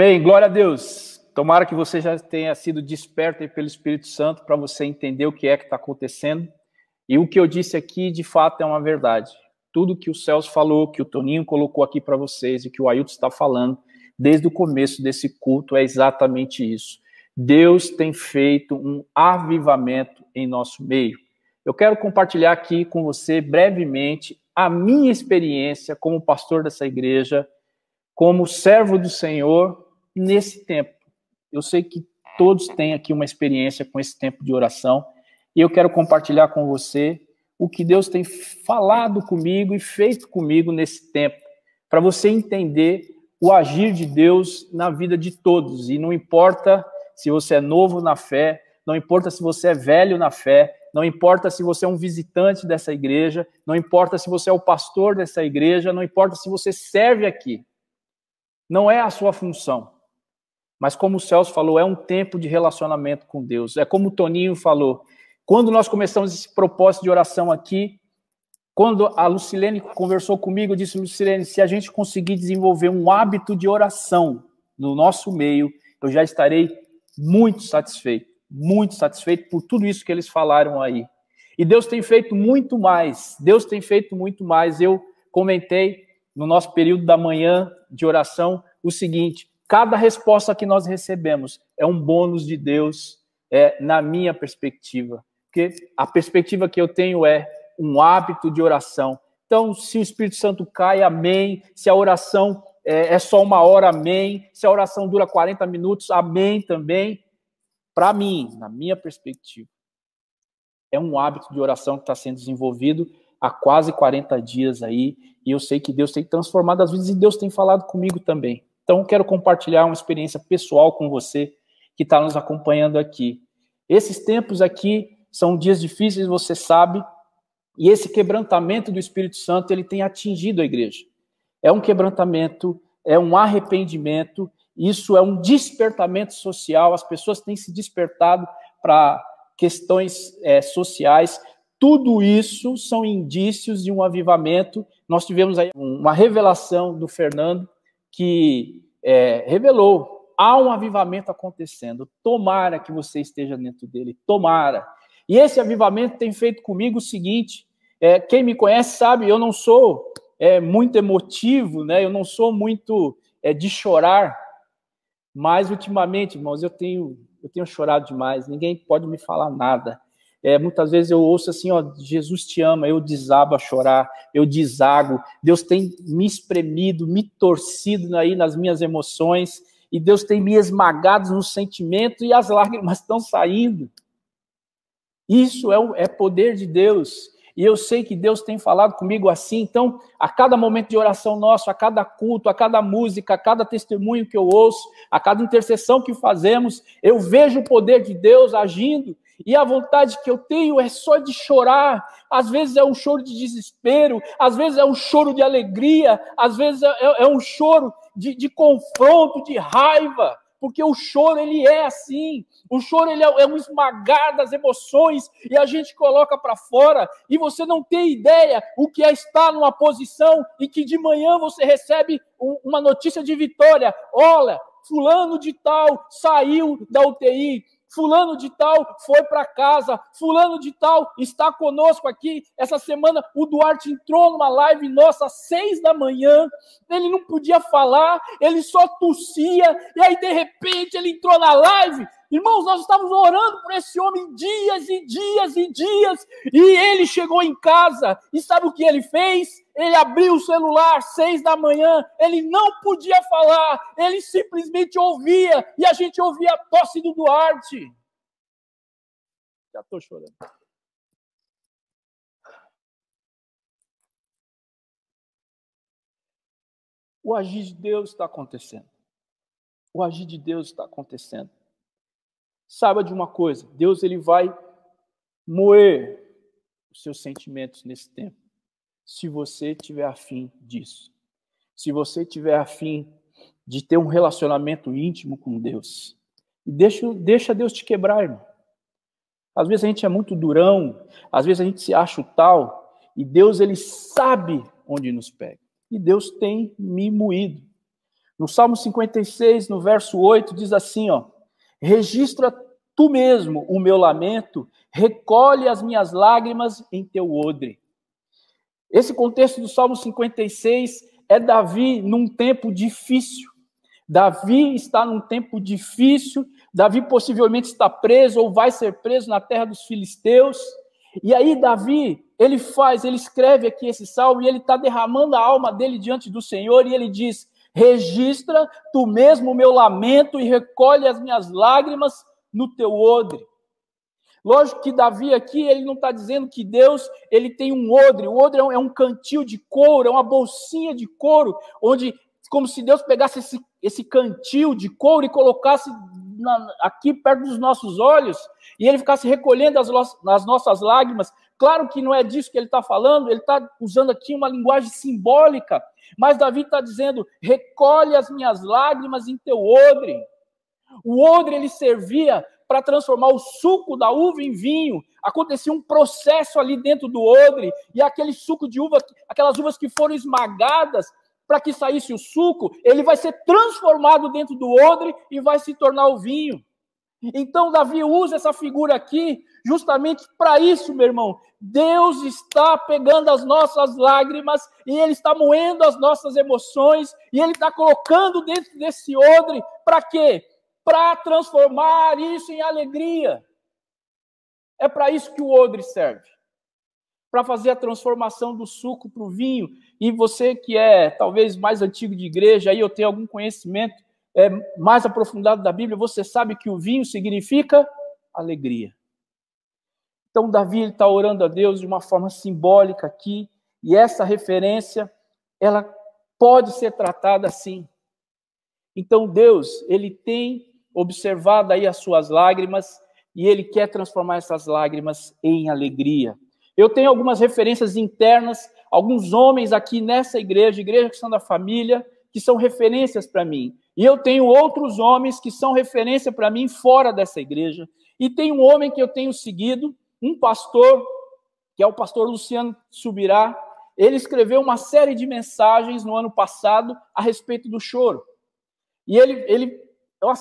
Amém. Glória a Deus. Tomara que você já tenha sido desperto pelo Espírito Santo para você entender o que é que está acontecendo. E o que eu disse aqui, de fato, é uma verdade. Tudo que o Celso falou, que o Toninho colocou aqui para vocês e que o Ailton está falando desde o começo desse culto é exatamente isso. Deus tem feito um avivamento em nosso meio. Eu quero compartilhar aqui com você brevemente a minha experiência como pastor dessa igreja como servo do Senhor nesse tempo. Eu sei que todos têm aqui uma experiência com esse tempo de oração e eu quero compartilhar com você o que Deus tem falado comigo e feito comigo nesse tempo, para você entender o agir de Deus na vida de todos. E não importa se você é novo na fé, não importa se você é velho na fé, não importa se você é um visitante dessa igreja, não importa se você é o pastor dessa igreja, não importa se você serve aqui não é a sua função. Mas como o Celso falou, é um tempo de relacionamento com Deus. É como o Toninho falou. Quando nós começamos esse propósito de oração aqui, quando a Lucilene conversou comigo, eu disse, Lucilene, se a gente conseguir desenvolver um hábito de oração no nosso meio, eu já estarei muito satisfeito, muito satisfeito por tudo isso que eles falaram aí. E Deus tem feito muito mais, Deus tem feito muito mais. Eu comentei no nosso período da manhã de oração o seguinte: cada resposta que nós recebemos é um bônus de Deus, é, na minha perspectiva. Porque a perspectiva que eu tenho é um hábito de oração. Então, se o Espírito Santo cai, amém. Se a oração é, é só uma hora, amém. Se a oração dura 40 minutos, amém também. Para mim, na minha perspectiva, é um hábito de oração que está sendo desenvolvido há quase 40 dias aí, e eu sei que Deus tem transformado as vidas e Deus tem falado comigo também. Então, quero compartilhar uma experiência pessoal com você que está nos acompanhando aqui. Esses tempos aqui são dias difíceis, você sabe, e esse quebrantamento do Espírito Santo ele tem atingido a igreja. É um quebrantamento, é um arrependimento, isso é um despertamento social, as pessoas têm se despertado para questões é, sociais, tudo isso são indícios de um avivamento. Nós tivemos aí uma revelação do Fernando que é, revelou há um avivamento acontecendo. Tomara que você esteja dentro dele. Tomara. E esse avivamento tem feito comigo o seguinte: é, quem me conhece sabe, eu não sou é, muito emotivo, né? Eu não sou muito é, de chorar. Mas ultimamente, irmãos, eu tenho eu tenho chorado demais. Ninguém pode me falar nada. É, muitas vezes eu ouço assim, ó, Jesus te ama, eu desabo a chorar, eu desago. Deus tem me espremido, me torcido aí nas minhas emoções, e Deus tem me esmagado no sentimento e as lágrimas estão saindo. Isso é, é poder de Deus. E eu sei que Deus tem falado comigo assim. Então, a cada momento de oração nosso, a cada culto, a cada música, a cada testemunho que eu ouço, a cada intercessão que fazemos, eu vejo o poder de Deus agindo e a vontade que eu tenho é só de chorar. Às vezes é um choro de desespero, às vezes é um choro de alegria, às vezes é, é, é um choro de, de, confronto, de raiva, porque o choro ele é assim. O choro ele é, é um esmagar das emoções e a gente coloca para fora e você não tem ideia o que é estar numa posição em que de manhã você recebe um, uma notícia de vitória. Olha, fulano de tal saiu da UTI, Fulano de tal foi para casa, Fulano de tal está conosco aqui. Essa semana o Duarte entrou numa live nossa às seis da manhã, ele não podia falar, ele só tossia, e aí de repente ele entrou na live. Irmãos, nós estávamos orando por esse homem dias e dias e dias, e ele chegou em casa, e sabe o que ele fez? Ele abriu o celular seis da manhã, ele não podia falar, ele simplesmente ouvia, e a gente ouvia a tosse do Duarte. Já estou chorando. O agir de Deus está acontecendo. O agir de Deus está acontecendo. Saiba de uma coisa: Deus ele vai moer os seus sentimentos nesse tempo se você tiver afim disso. se você tiver afim de ter um relacionamento íntimo com Deus. Deixa, deixa Deus te quebrar, irmão. Às vezes a gente é muito durão, às vezes a gente se acha o tal, e Deus ele sabe onde nos pega. E Deus tem me moído. No Salmo 56, no verso 8, diz assim, ó: Registra tu mesmo o meu lamento, recolhe as minhas lágrimas em teu odre. Esse contexto do Salmo 56 é Davi num tempo difícil. Davi está num tempo difícil, Davi possivelmente está preso ou vai ser preso na terra dos filisteus. E aí Davi, ele faz, ele escreve aqui esse salmo e ele está derramando a alma dele diante do Senhor e ele diz: Registra tu mesmo o meu lamento e recolhe as minhas lágrimas no teu odre. Lógico que Davi aqui, ele não está dizendo que Deus ele tem um odre. O odre é um é cantil de couro, é uma bolsinha de couro, onde, como se Deus pegasse esse, esse cantil de couro e colocasse na, aqui perto dos nossos olhos, e ele ficasse recolhendo as, as nossas lágrimas. Claro que não é disso que ele está falando, ele está usando aqui uma linguagem simbólica, mas Davi está dizendo: recolhe as minhas lágrimas em teu odre. O odre ele servia para transformar o suco da uva em vinho. Acontecia um processo ali dentro do odre, e aquele suco de uva, aquelas uvas que foram esmagadas para que saísse o suco, ele vai ser transformado dentro do odre e vai se tornar o vinho. Então, Davi usa essa figura aqui justamente para isso, meu irmão. Deus está pegando as nossas lágrimas e Ele está moendo as nossas emoções e Ele está colocando dentro desse odre para quê? para transformar isso em alegria. É para isso que o odre serve. Para fazer a transformação do suco para o vinho. E você que é talvez mais antigo de igreja, aí eu tenho algum conhecimento é, mais aprofundado da Bíblia, você sabe que o vinho significa alegria. Então, Davi está orando a Deus de uma forma simbólica aqui, e essa referência, ela pode ser tratada assim. Então, Deus, ele tem observado aí as suas lágrimas e ele quer transformar essas lágrimas em alegria. Eu tenho algumas referências internas, alguns homens aqui nessa igreja, igreja que são da família, que são referências para mim. E eu tenho outros homens que são referência para mim fora dessa igreja. E tem um homem que eu tenho seguido, um pastor, que é o pastor Luciano Subirá. Ele escreveu uma série de mensagens no ano passado a respeito do choro. E ele, ele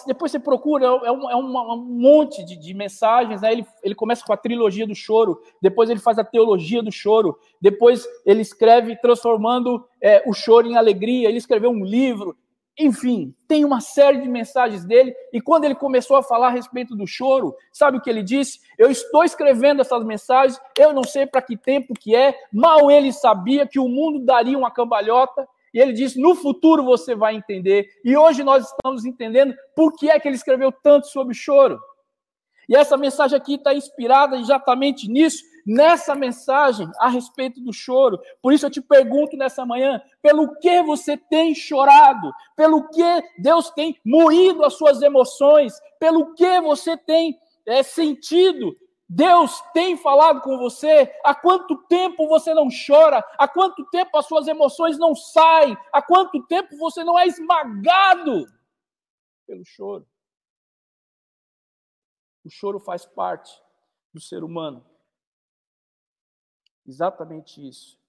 depois você procura, é, um, é um monte de, de mensagens. Né? Ele, ele começa com a trilogia do choro, depois ele faz a teologia do choro, depois ele escreve transformando é, o choro em alegria. Ele escreveu um livro, enfim, tem uma série de mensagens dele. E quando ele começou a falar a respeito do choro, sabe o que ele disse? Eu estou escrevendo essas mensagens, eu não sei para que tempo que é. Mal ele sabia que o mundo daria uma cambalhota e ele disse: no futuro você vai entender. E hoje nós estamos entendendo por que é que ele escreveu tanto sobre choro. E essa mensagem aqui está inspirada exatamente nisso, nessa mensagem a respeito do choro. Por isso eu te pergunto nessa manhã: pelo que você tem chorado? Pelo que Deus tem moído as suas emoções? Pelo que você tem é, sentido Deus tem falado com você? Há quanto tempo você não chora? Há quanto tempo as suas emoções não saem? Há quanto tempo você não é esmagado pelo choro? O choro faz parte do ser humano. Exatamente isso.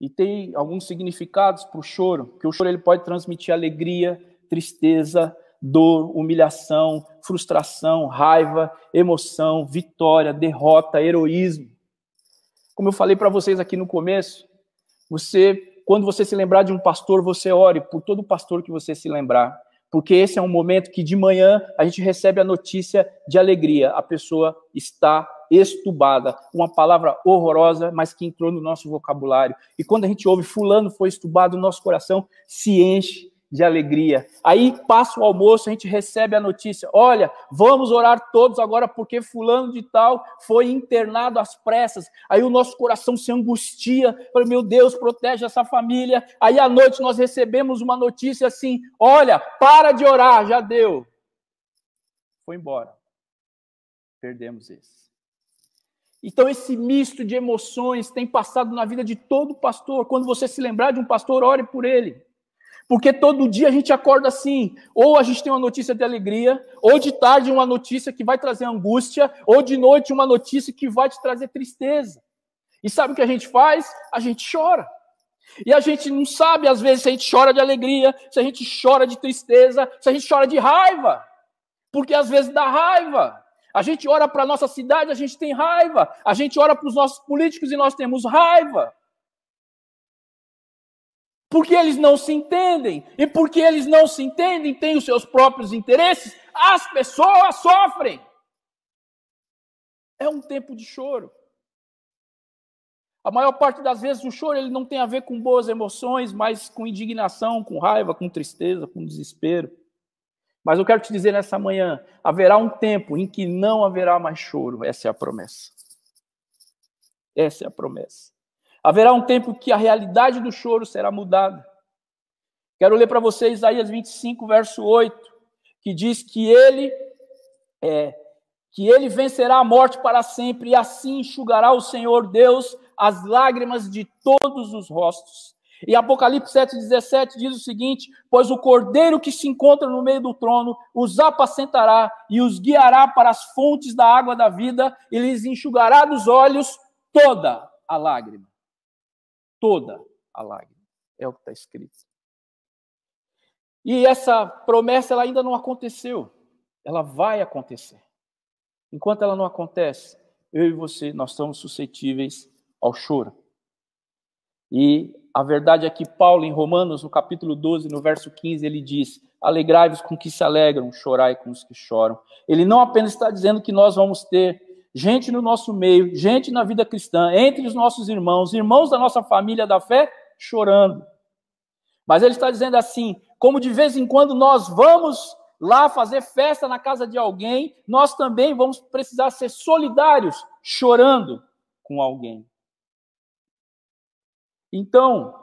E tem alguns significados para o choro, que o choro ele pode transmitir alegria, tristeza, dor, humilhação, frustração, raiva, emoção, vitória, derrota, heroísmo. Como eu falei para vocês aqui no começo, você, quando você se lembrar de um pastor, você ore por todo pastor que você se lembrar, porque esse é um momento que de manhã a gente recebe a notícia de alegria, a pessoa está estubada, uma palavra horrorosa, mas que entrou no nosso vocabulário. E quando a gente ouve fulano foi estubado, o nosso coração se enche de alegria. Aí passa o almoço, a gente recebe a notícia: olha, vamos orar todos agora porque Fulano de Tal foi internado às pressas. Aí o nosso coração se angustia, fala, meu Deus, protege essa família. Aí à noite nós recebemos uma notícia assim: olha, para de orar, já deu. Foi embora. Perdemos esse. Então, esse misto de emoções tem passado na vida de todo pastor. Quando você se lembrar de um pastor, ore por ele. Porque todo dia a gente acorda assim, ou a gente tem uma notícia de alegria, ou de tarde uma notícia que vai trazer angústia, ou de noite uma notícia que vai te trazer tristeza. E sabe o que a gente faz? A gente chora. E a gente não sabe, às vezes, se a gente chora de alegria, se a gente chora de tristeza, se a gente chora de raiva. Porque às vezes dá raiva. A gente ora para a nossa cidade, a gente tem raiva. A gente ora para os nossos políticos e nós temos raiva. Porque eles não se entendem. E porque eles não se entendem, têm os seus próprios interesses, as pessoas sofrem. É um tempo de choro. A maior parte das vezes o choro ele não tem a ver com boas emoções, mas com indignação, com raiva, com tristeza, com desespero. Mas eu quero te dizer nessa manhã: haverá um tempo em que não haverá mais choro. Essa é a promessa. Essa é a promessa. Haverá um tempo que a realidade do choro será mudada. Quero ler para vocês Isaías 25, verso 8, que diz que ele é que ele vencerá a morte para sempre e assim enxugará o Senhor Deus as lágrimas de todos os rostos. E Apocalipse 7,17 diz o seguinte: Pois o cordeiro que se encontra no meio do trono os apacentará e os guiará para as fontes da água da vida e lhes enxugará dos olhos toda a lágrima. Toda a lágrima. É o que está escrito. E essa promessa ela ainda não aconteceu. Ela vai acontecer. Enquanto ela não acontece, eu e você, nós estamos suscetíveis ao choro. E a verdade é que Paulo, em Romanos, no capítulo 12, no verso 15, ele diz: Alegrai-vos com que se alegram, chorai com os que choram. Ele não apenas está dizendo que nós vamos ter gente no nosso meio, gente na vida cristã, entre os nossos irmãos, irmãos da nossa família da fé, chorando. Mas ele está dizendo assim: como de vez em quando nós vamos lá fazer festa na casa de alguém, nós também vamos precisar ser solidários, chorando com alguém. Então,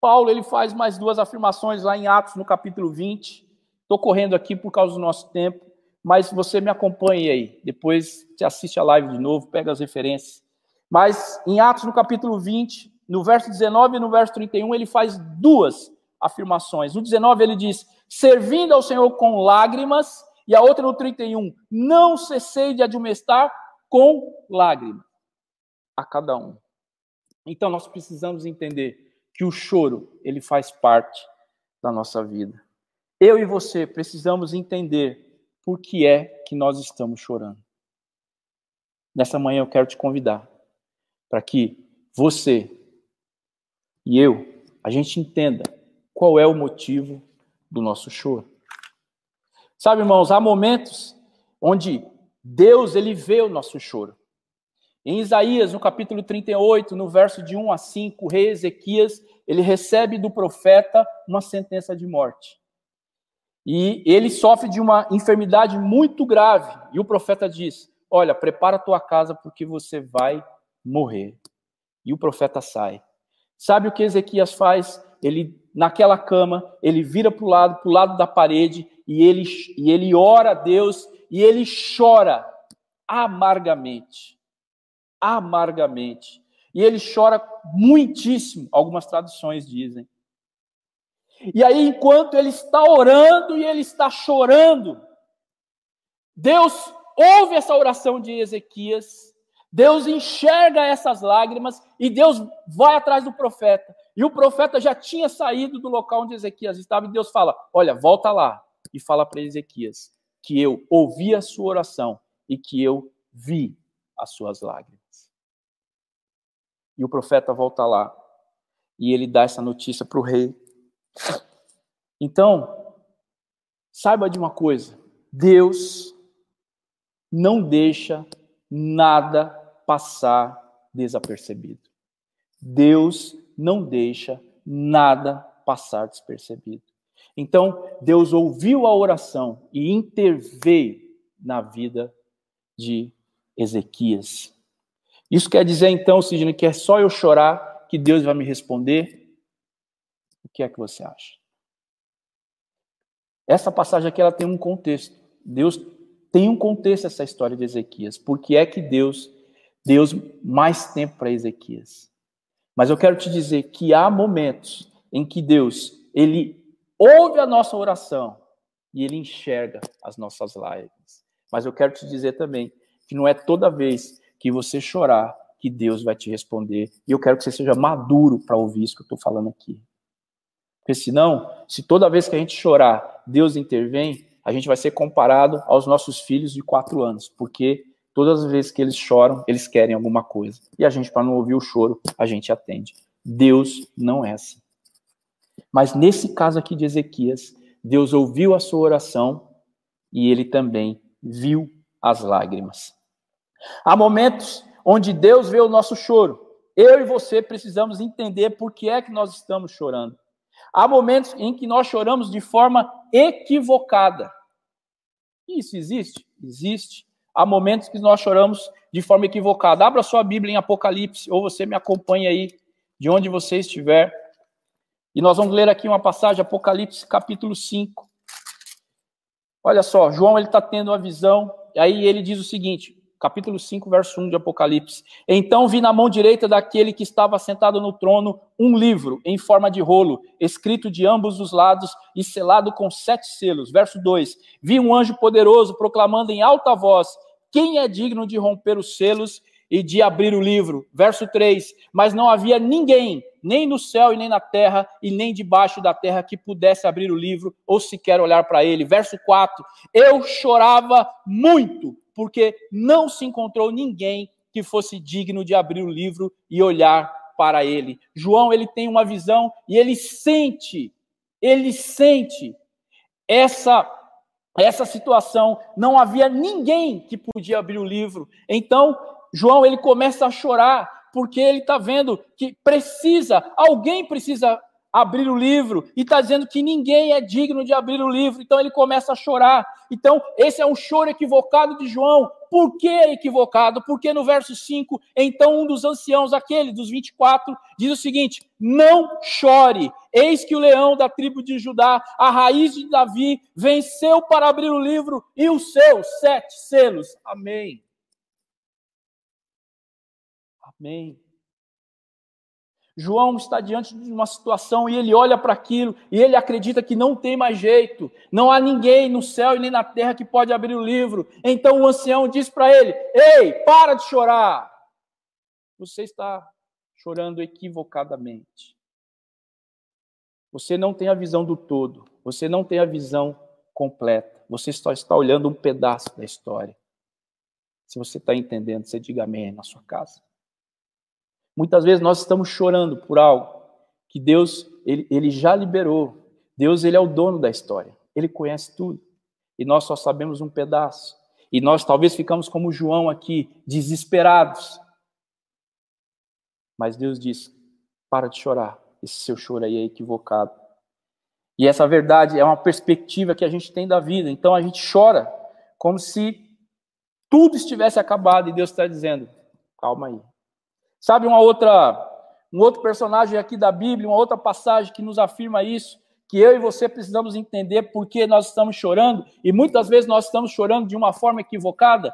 Paulo ele faz mais duas afirmações lá em Atos, no capítulo 20. Estou correndo aqui por causa do nosso tempo, mas você me acompanhe aí. Depois você assiste a live de novo, pega as referências. Mas em Atos, no capítulo 20, no verso 19 e no verso 31, ele faz duas afirmações. No 19 ele diz: servindo ao Senhor com lágrimas, e a outra no 31, não cessei de admoestar com lágrimas a cada um. Então nós precisamos entender que o choro, ele faz parte da nossa vida. Eu e você precisamos entender por que é que nós estamos chorando. Nessa manhã eu quero te convidar para que você e eu a gente entenda qual é o motivo do nosso choro. Sabe, irmãos, há momentos onde Deus ele vê o nosso choro. Em Isaías, no capítulo 38, no verso de 1 a 5, o rei Ezequias, ele recebe do profeta uma sentença de morte. E ele sofre de uma enfermidade muito grave. E o profeta diz: Olha, prepara a tua casa porque você vai morrer. E o profeta sai. Sabe o que Ezequias faz? Ele, naquela cama, ele vira para o lado, para o lado da parede, e ele, e ele ora a Deus, e ele chora amargamente amargamente. E ele chora muitíssimo, algumas traduções dizem. E aí, enquanto ele está orando e ele está chorando, Deus ouve essa oração de Ezequias, Deus enxerga essas lágrimas e Deus vai atrás do profeta. E o profeta já tinha saído do local onde Ezequias estava, e Deus fala: Olha, volta lá e fala para Ezequias que eu ouvi a sua oração e que eu vi as suas lágrimas. E o profeta volta lá e ele dá essa notícia para o rei. Então, saiba de uma coisa: Deus não deixa nada passar desapercebido. Deus não deixa nada passar despercebido. Então, Deus ouviu a oração e interveio na vida de Ezequias. Isso quer dizer, então, Sidney, que é só eu chorar que Deus vai me responder? O que é que você acha? Essa passagem aqui ela tem um contexto. Deus tem um contexto essa história de Ezequias. Por que é que Deus Deus mais tempo para Ezequias. Mas eu quero te dizer que há momentos em que Deus, ele ouve a nossa oração e ele enxerga as nossas lágrimas. Mas eu quero te dizer também que não é toda vez que você chorar que Deus vai te responder. E eu quero que você seja maduro para ouvir isso que eu estou falando aqui. Porque senão, se toda vez que a gente chorar, Deus intervém, a gente vai ser comparado aos nossos filhos de quatro anos, porque todas as vezes que eles choram, eles querem alguma coisa. E a gente, para não ouvir o choro, a gente atende. Deus não é assim. Mas nesse caso aqui de Ezequias, Deus ouviu a sua oração e ele também viu as lágrimas. Há momentos onde Deus vê o nosso choro. Eu e você precisamos entender por que é que nós estamos chorando. Há momentos em que nós choramos de forma equivocada. Isso existe? Existe. Há momentos que nós choramos de forma equivocada. Abra sua Bíblia em Apocalipse, ou você me acompanha aí, de onde você estiver. E nós vamos ler aqui uma passagem, Apocalipse capítulo 5. Olha só, João ele está tendo uma visão, e aí ele diz o seguinte: capítulo 5, verso 1 de Apocalipse. Então vi na mão direita daquele que estava sentado no trono um livro em forma de rolo, escrito de ambos os lados e selado com sete selos. Verso 2: Vi um anjo poderoso proclamando em alta voz: Quem é digno de romper os selos e de abrir o livro? Verso 3: Mas não havia ninguém, nem no céu e nem na terra, e nem debaixo da terra, que pudesse abrir o livro ou sequer olhar para ele. Verso 4: Eu chorava muito porque não se encontrou ninguém que fosse digno de abrir o livro e olhar para ele. João, ele tem uma visão e ele sente, ele sente essa essa situação, não havia ninguém que podia abrir o livro. Então, João, ele começa a chorar porque ele está vendo que precisa, alguém precisa abrir o livro e está dizendo que ninguém é digno de abrir o livro, então ele começa a chorar. Então, esse é um choro equivocado de João. Por que equivocado? Porque no verso 5, então um dos anciãos, aquele dos 24, diz o seguinte: Não chore, eis que o leão da tribo de Judá, a raiz de Davi, venceu para abrir o livro e os seus sete selos. Amém. Amém. João está diante de uma situação e ele olha para aquilo e ele acredita que não tem mais jeito, não há ninguém no céu e nem na terra que pode abrir o livro. Então o ancião diz para ele: Ei, para de chorar. Você está chorando equivocadamente. Você não tem a visão do todo, você não tem a visão completa, você só está olhando um pedaço da história. Se você está entendendo, você diga amém na sua casa. Muitas vezes nós estamos chorando por algo que Deus ele, ele já liberou. Deus ele é o dono da história. Ele conhece tudo. E nós só sabemos um pedaço. E nós talvez ficamos como João aqui, desesperados. Mas Deus diz: para de chorar. Esse seu choro aí é equivocado. E essa verdade é uma perspectiva que a gente tem da vida. Então a gente chora como se tudo estivesse acabado e Deus está dizendo: calma aí, Sabe uma outra, um outro personagem aqui da Bíblia, uma outra passagem que nos afirma isso, que eu e você precisamos entender por que nós estamos chorando, e muitas vezes nós estamos chorando de uma forma equivocada.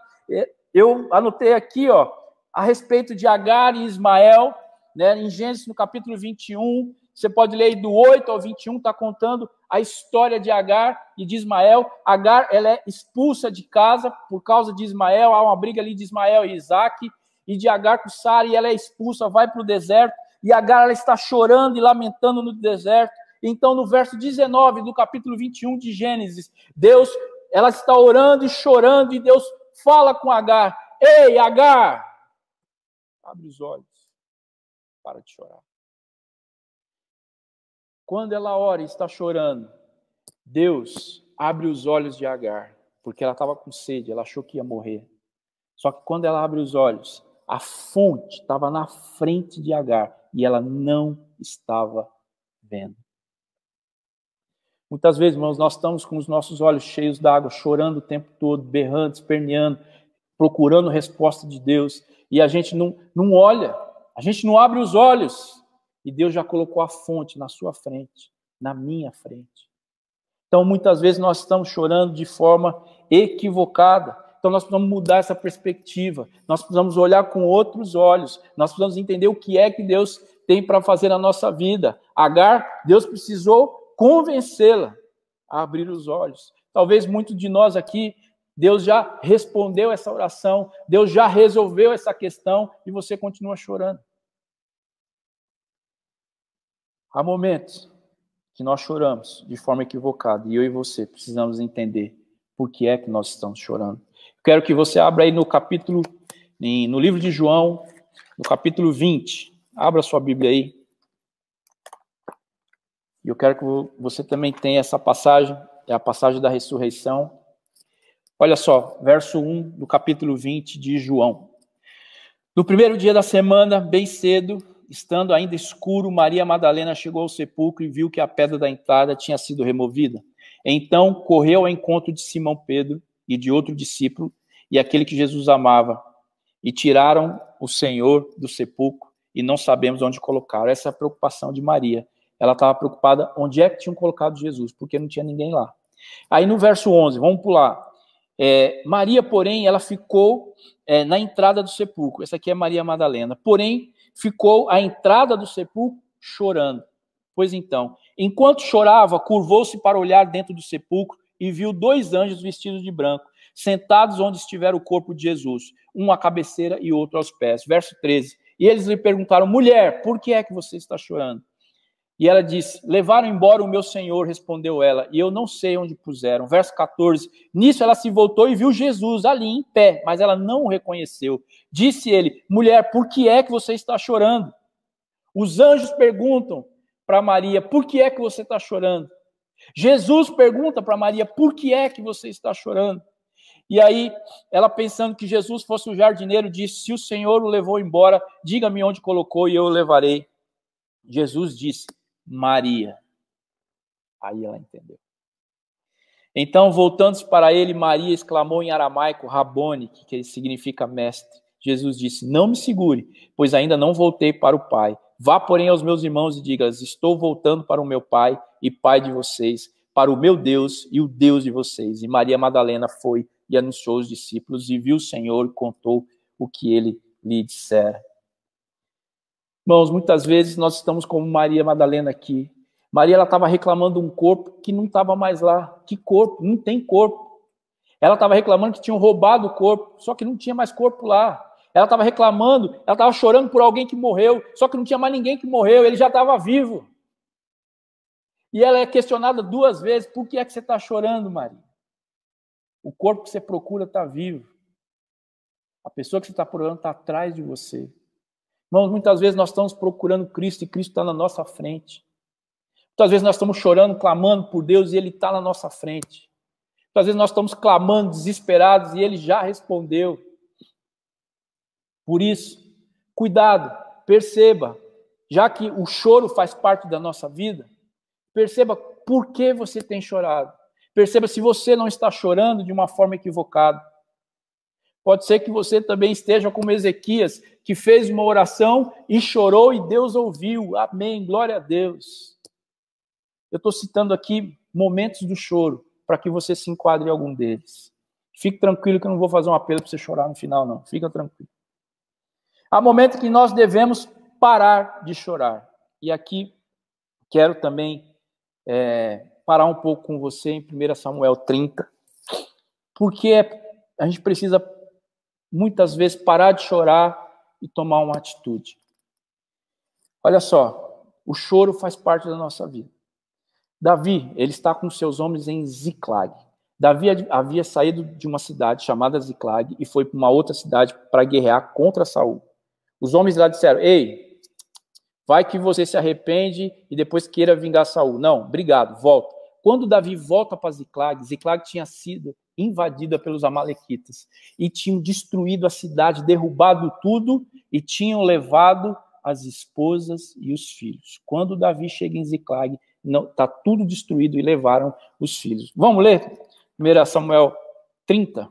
Eu anotei aqui, ó, a respeito de Agar e Ismael, né, em Gênesis no capítulo 21, você pode ler do 8 ao 21, está contando a história de Agar e de Ismael. Agar ela é expulsa de casa por causa de Ismael, há uma briga ali de Ismael e Isaac e de Agar com Sara, e ela é expulsa, vai para o deserto, e Agar ela está chorando e lamentando no deserto. Então, no verso 19 do capítulo 21 de Gênesis, Deus, ela está orando e chorando, e Deus fala com Agar: Ei, Agar, abre os olhos, para de chorar. Quando ela ora e está chorando, Deus abre os olhos de Agar, porque ela estava com sede, ela achou que ia morrer. Só que quando ela abre os olhos, a fonte estava na frente de Agar e ela não estava vendo. Muitas vezes, irmãos, nós estamos com os nossos olhos cheios d'água, chorando o tempo todo, berrando, esperneando, procurando resposta de Deus, e a gente não, não olha, a gente não abre os olhos, e Deus já colocou a fonte na sua frente, na minha frente. Então, muitas vezes, nós estamos chorando de forma equivocada, Então nós precisamos mudar essa perspectiva. Nós precisamos olhar com outros olhos. Nós precisamos entender o que é que Deus tem para fazer na nossa vida. Agar, Deus precisou convencê-la a abrir os olhos. Talvez muitos de nós aqui, Deus já respondeu essa oração, Deus já resolveu essa questão e você continua chorando. Há momentos que nós choramos de forma equivocada e eu e você precisamos entender por que é que nós estamos chorando. Quero que você abra aí no capítulo, no livro de João, no capítulo 20. Abra sua Bíblia aí. E eu quero que você também tenha essa passagem, é a passagem da ressurreição. Olha só, verso 1 do capítulo 20 de João. No primeiro dia da semana, bem cedo, estando ainda escuro, Maria Madalena chegou ao sepulcro e viu que a pedra da entrada tinha sido removida. Então correu ao encontro de Simão Pedro e de outro discípulo, e aquele que Jesus amava, e tiraram o Senhor do sepulcro e não sabemos onde colocar. Essa é a preocupação de Maria. Ela estava preocupada onde é que tinham colocado Jesus, porque não tinha ninguém lá. Aí no verso 11, vamos pular. É, Maria, porém, ela ficou é, na entrada do sepulcro. Essa aqui é Maria Madalena. Porém, ficou à entrada do sepulcro chorando. Pois então, enquanto chorava, curvou-se para olhar dentro do sepulcro e viu dois anjos vestidos de branco, sentados onde estivera o corpo de Jesus, um à cabeceira e outro aos pés. Verso 13. E eles lhe perguntaram: mulher, por que é que você está chorando? E ela disse: Levaram embora o meu senhor, respondeu ela, e eu não sei onde puseram. Verso 14: Nisso ela se voltou e viu Jesus ali em pé, mas ela não o reconheceu. Disse ele: Mulher, por que é que você está chorando? Os anjos perguntam para Maria: Por que é que você está chorando? Jesus pergunta para Maria: Por que é que você está chorando? E aí, ela pensando que Jesus fosse o jardineiro, disse: Se o Senhor o levou embora, diga-me onde colocou e eu o levarei. Jesus disse: Maria. Aí ela entendeu. Então, voltando-se para ele, Maria exclamou em aramaico, Rabone, que significa mestre. Jesus disse: Não me segure, pois ainda não voltei para o Pai. Vá, porém, aos meus irmãos e diga: Estou voltando para o meu Pai e Pai de vocês, para o meu Deus e o Deus de vocês. E Maria Madalena foi e anunciou aos discípulos, e viu o Senhor e contou o que ele lhe dissera. Irmãos, muitas vezes nós estamos como Maria Madalena aqui. Maria ela estava reclamando um corpo que não estava mais lá. Que corpo? Não tem corpo. Ela estava reclamando que tinham roubado o corpo, só que não tinha mais corpo lá. Ela estava reclamando, ela estava chorando por alguém que morreu, só que não tinha mais ninguém que morreu, ele já estava vivo. E ela é questionada duas vezes: por que é que você está chorando, Maria? O corpo que você procura está vivo. A pessoa que você está procurando está atrás de você. Irmãos, muitas vezes nós estamos procurando Cristo e Cristo está na nossa frente. Muitas vezes nós estamos chorando, clamando por Deus e Ele está na nossa frente. Muitas vezes nós estamos clamando, desesperados e Ele já respondeu. Por isso, cuidado, perceba, já que o choro faz parte da nossa vida, perceba por que você tem chorado. Perceba se você não está chorando de uma forma equivocada. Pode ser que você também esteja como Ezequias, que fez uma oração e chorou e Deus ouviu. Amém. Glória a Deus. Eu estou citando aqui momentos do choro para que você se enquadre em algum deles. Fique tranquilo que eu não vou fazer um apelo para você chorar no final, não. Fica tranquilo. Há momentos que nós devemos parar de chorar. E aqui quero também é, parar um pouco com você em 1 Samuel 30, porque a gente precisa muitas vezes parar de chorar e tomar uma atitude. Olha só, o choro faz parte da nossa vida. Davi, ele está com seus homens em Ziclag. Davi havia saído de uma cidade chamada Ziclag e foi para uma outra cidade para guerrear contra Saul. Os homens lá disseram: "Ei, vai que você se arrepende e depois queira vingar Saul". Não, obrigado, volta. Quando Davi volta para Ziclag, Ziclag tinha sido invadida pelos amalequitas e tinham destruído a cidade, derrubado tudo e tinham levado as esposas e os filhos. Quando Davi chega em Ziclag, está tudo destruído e levaram os filhos. Vamos ler 1 Samuel 30.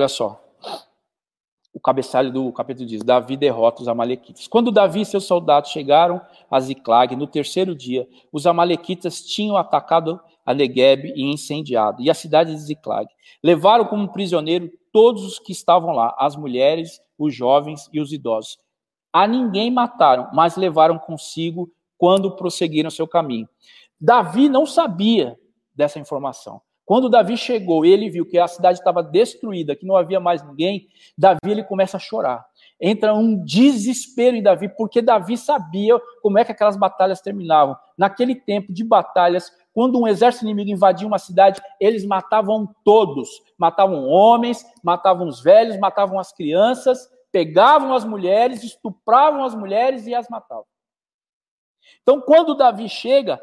Olha só. O cabeçalho do capítulo diz: Davi derrota os Amalequitas. Quando Davi e seus soldados chegaram a Ziclag, no terceiro dia, os Amalequitas tinham atacado a Negueb e incendiado, e a cidade de Ziclag. Levaram como prisioneiro todos os que estavam lá, as mulheres, os jovens e os idosos. A ninguém mataram, mas levaram consigo quando prosseguiram seu caminho. Davi não sabia dessa informação. Quando Davi chegou ele viu que a cidade estava destruída, que não havia mais ninguém, Davi ele começa a chorar. Entra um desespero em Davi, porque Davi sabia como é que aquelas batalhas terminavam. Naquele tempo de batalhas, quando um exército inimigo invadia uma cidade, eles matavam todos. Matavam homens, matavam os velhos, matavam as crianças, pegavam as mulheres, estupravam as mulheres e as matavam. Então, quando Davi chega,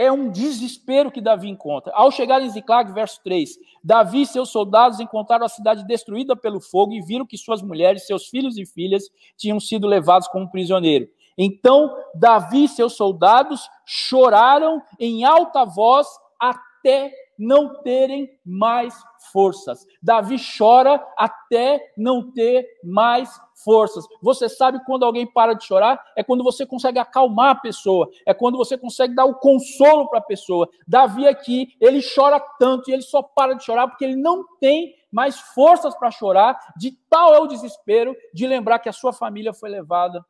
é um desespero que Davi encontra. Ao chegar em Ziclag, verso 3, Davi e seus soldados encontraram a cidade destruída pelo fogo e viram que suas mulheres, seus filhos e filhas tinham sido levados como prisioneiro. Então, Davi e seus soldados choraram em alta voz até não terem mais forças. Davi chora até não ter mais forças. Você sabe quando alguém para de chorar? É quando você consegue acalmar a pessoa, é quando você consegue dar o consolo para a pessoa. Davi aqui, ele chora tanto e ele só para de chorar porque ele não tem mais forças para chorar, de tal é o desespero de lembrar que a sua família foi levada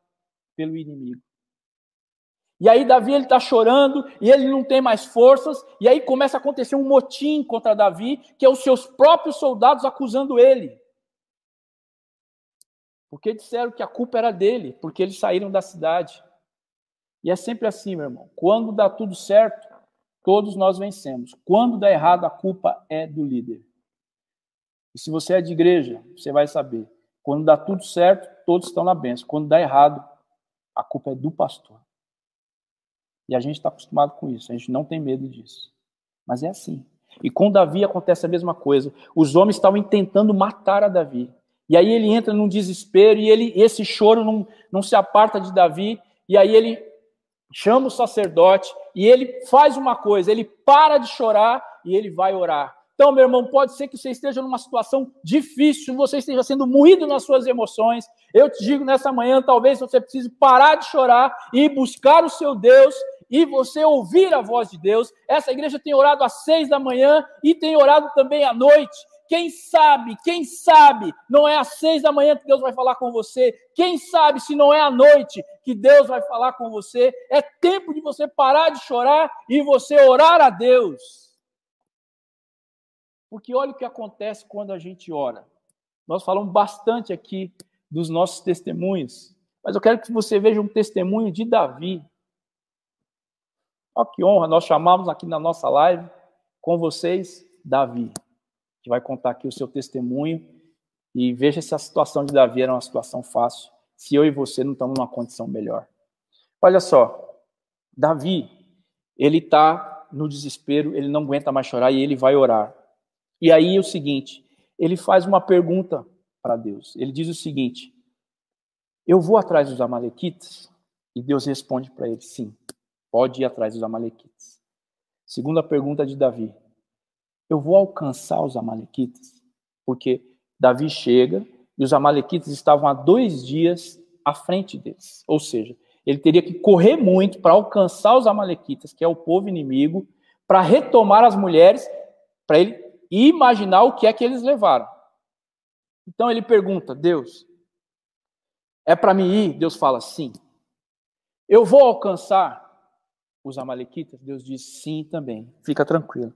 pelo inimigo. E aí Davi ele está chorando e ele não tem mais forças e aí começa a acontecer um motim contra Davi, que é os seus próprios soldados acusando ele. Porque disseram que a culpa era dele, porque eles saíram da cidade. E é sempre assim, meu irmão. Quando dá tudo certo, todos nós vencemos. Quando dá errado, a culpa é do líder. E se você é de igreja, você vai saber. Quando dá tudo certo, todos estão na benção. Quando dá errado, a culpa é do pastor. E a gente está acostumado com isso, a gente não tem medo disso. Mas é assim. E com Davi acontece a mesma coisa. Os homens estavam tentando matar a Davi. E aí ele entra num desespero e ele, esse choro não, não se aparta de Davi. E aí ele chama o sacerdote e ele faz uma coisa: ele para de chorar e ele vai orar. Então, meu irmão, pode ser que você esteja numa situação difícil, você esteja sendo moído nas suas emoções. Eu te digo nessa manhã, talvez você precise parar de chorar e buscar o seu Deus e você ouvir a voz de Deus. Essa igreja tem orado às seis da manhã e tem orado também à noite. Quem sabe, quem sabe, não é às seis da manhã que Deus vai falar com você. Quem sabe se não é à noite que Deus vai falar com você. É tempo de você parar de chorar e você orar a Deus. Porque olha o que acontece quando a gente ora. Nós falamos bastante aqui dos nossos testemunhos, mas eu quero que você veja um testemunho de Davi. Olha que honra, nós chamamos aqui na nossa live com vocês Davi, que vai contar aqui o seu testemunho e veja se a situação de Davi era uma situação fácil, se eu e você não estamos numa condição melhor. Olha só, Davi, ele está no desespero, ele não aguenta mais chorar e ele vai orar. E aí é o seguinte, ele faz uma pergunta para Deus. Ele diz o seguinte: Eu vou atrás dos amalequitas? E Deus responde para ele: Sim. Pode ir atrás dos Amalequitas. Segunda pergunta de Davi: Eu vou alcançar os Amalequitas? Porque Davi chega e os Amalequitas estavam há dois dias à frente deles. Ou seja, ele teria que correr muito para alcançar os Amalequitas, que é o povo inimigo, para retomar as mulheres, para ele imaginar o que é que eles levaram. Então ele pergunta: Deus, é para mim ir? Deus fala: sim. Eu vou alcançar os Amalequitas? Deus diz sim também. Fica tranquilo.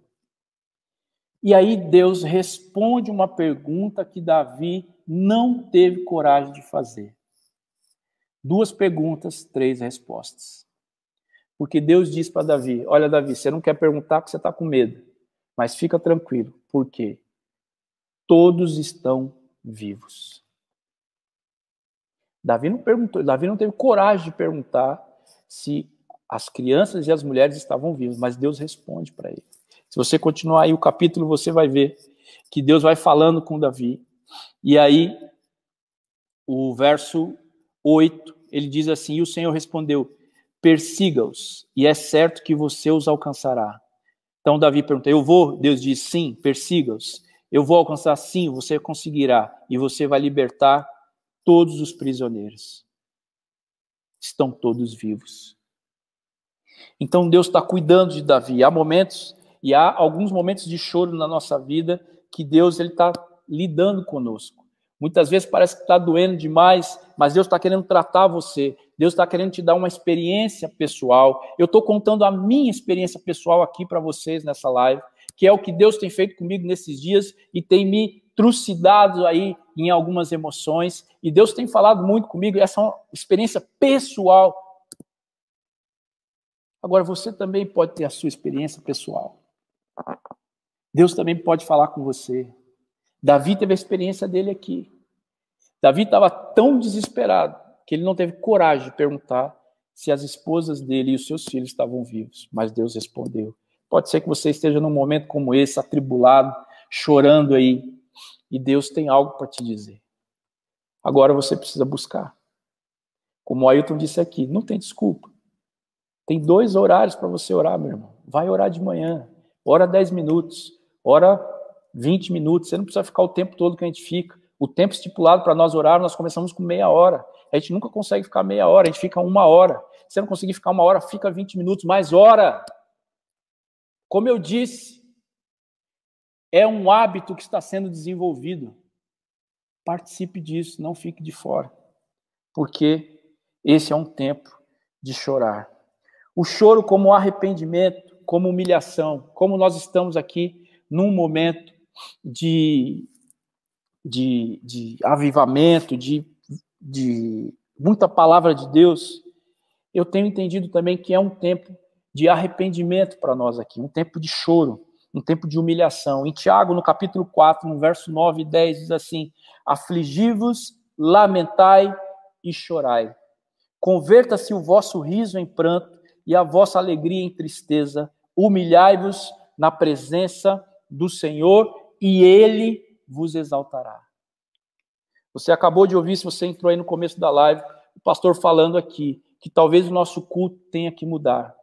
E aí Deus responde uma pergunta que Davi não teve coragem de fazer. Duas perguntas, três respostas. Porque Deus diz para Davi: Olha, Davi, você não quer perguntar porque você está com medo, mas fica tranquilo, porque todos estão vivos. Davi não perguntou, Davi não teve coragem de perguntar se as crianças e as mulheres estavam vivas, mas Deus responde para ele. Se você continuar aí o capítulo, você vai ver que Deus vai falando com Davi. E aí, o verso 8, ele diz assim: E o Senhor respondeu: Persiga-os, e é certo que você os alcançará. Então Davi pergunta: Eu vou? Deus diz: Sim, persiga-os. Eu vou alcançar sim, você conseguirá. E você vai libertar todos os prisioneiros. Estão todos vivos. Então Deus está cuidando de Davi. Há momentos, e há alguns momentos de choro na nossa vida, que Deus ele está lidando conosco. Muitas vezes parece que está doendo demais, mas Deus está querendo tratar você. Deus está querendo te dar uma experiência pessoal. Eu estou contando a minha experiência pessoal aqui para vocês nessa live, que é o que Deus tem feito comigo nesses dias e tem me trucidado aí em algumas emoções. E Deus tem falado muito comigo. Essa é uma experiência pessoal. Agora você também pode ter a sua experiência pessoal. Deus também pode falar com você. Davi teve a experiência dele aqui. Davi estava tão desesperado que ele não teve coragem de perguntar se as esposas dele e os seus filhos estavam vivos, mas Deus respondeu. Pode ser que você esteja num momento como esse, atribulado, chorando aí, e Deus tem algo para te dizer. Agora você precisa buscar. Como o Ailton disse aqui, não tem desculpa. Tem dois horários para você orar, meu irmão. Vai orar de manhã, ora 10 minutos, ora 20 minutos, você não precisa ficar o tempo todo que a gente fica. O tempo estipulado para nós orar, nós começamos com meia hora. A gente nunca consegue ficar meia hora, a gente fica uma hora. Se não conseguir ficar uma hora, fica 20 minutos, mais hora. Como eu disse, é um hábito que está sendo desenvolvido. Participe disso, não fique de fora. Porque esse é um tempo de chorar. O choro como arrependimento, como humilhação, como nós estamos aqui num momento de, de, de avivamento, de, de muita palavra de Deus, eu tenho entendido também que é um tempo de arrependimento para nós aqui, um tempo de choro, um tempo de humilhação. Em Tiago, no capítulo 4, no verso 9 e 10, diz assim: Afligi-vos, lamentai e chorai. Converta-se o vosso riso em pranto e a vossa alegria em tristeza. Humilhai-vos na presença do Senhor e ele vos exaltará. Você acabou de ouvir, se você entrou aí no começo da live, o pastor falando aqui que talvez o nosso culto tenha que mudar.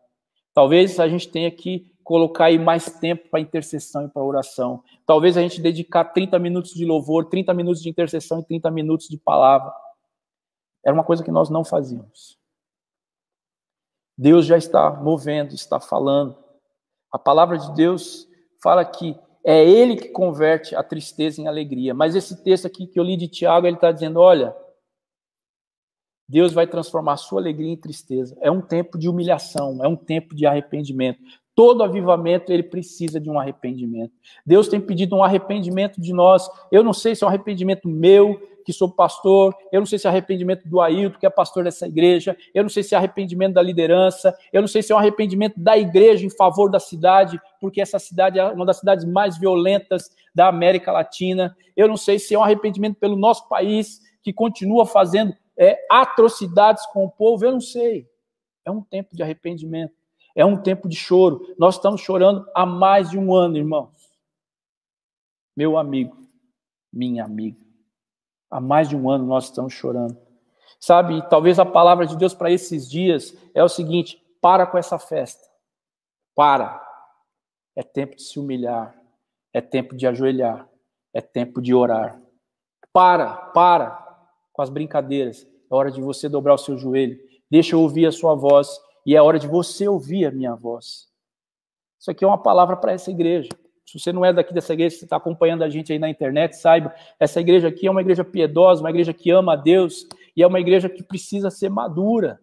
Talvez a gente tenha que colocar aí mais tempo para intercessão e para oração. Talvez a gente dedicar 30 minutos de louvor, 30 minutos de intercessão e 30 minutos de palavra. Era uma coisa que nós não fazíamos. Deus já está movendo, está falando. A palavra de Deus fala que é Ele que converte a tristeza em alegria. Mas esse texto aqui que eu li de Tiago, ele está dizendo: olha, Deus vai transformar a sua alegria em tristeza. É um tempo de humilhação, é um tempo de arrependimento. Todo avivamento ele precisa de um arrependimento. Deus tem pedido um arrependimento de nós. Eu não sei se é um arrependimento meu, que sou pastor, eu não sei se é arrependimento do Ailton, que é pastor dessa igreja, eu não sei se é arrependimento da liderança, eu não sei se é um arrependimento da igreja em favor da cidade, porque essa cidade é uma das cidades mais violentas da América Latina, eu não sei se é um arrependimento pelo nosso país, que continua fazendo é, atrocidades com o povo, eu não sei. É um tempo de arrependimento, é um tempo de choro. Nós estamos chorando há mais de um ano, irmãos. Meu amigo, minha amiga. Há mais de um ano nós estamos chorando. Sabe, talvez a palavra de Deus para esses dias é o seguinte: para com essa festa. Para. É tempo de se humilhar. É tempo de ajoelhar. É tempo de orar. Para, para com as brincadeiras. É hora de você dobrar o seu joelho. Deixa eu ouvir a sua voz. E é hora de você ouvir a minha voz. Isso aqui é uma palavra para essa igreja. Se você não é daqui dessa igreja, você está acompanhando a gente aí na internet, saiba, essa igreja aqui é uma igreja piedosa, uma igreja que ama a Deus e é uma igreja que precisa ser madura.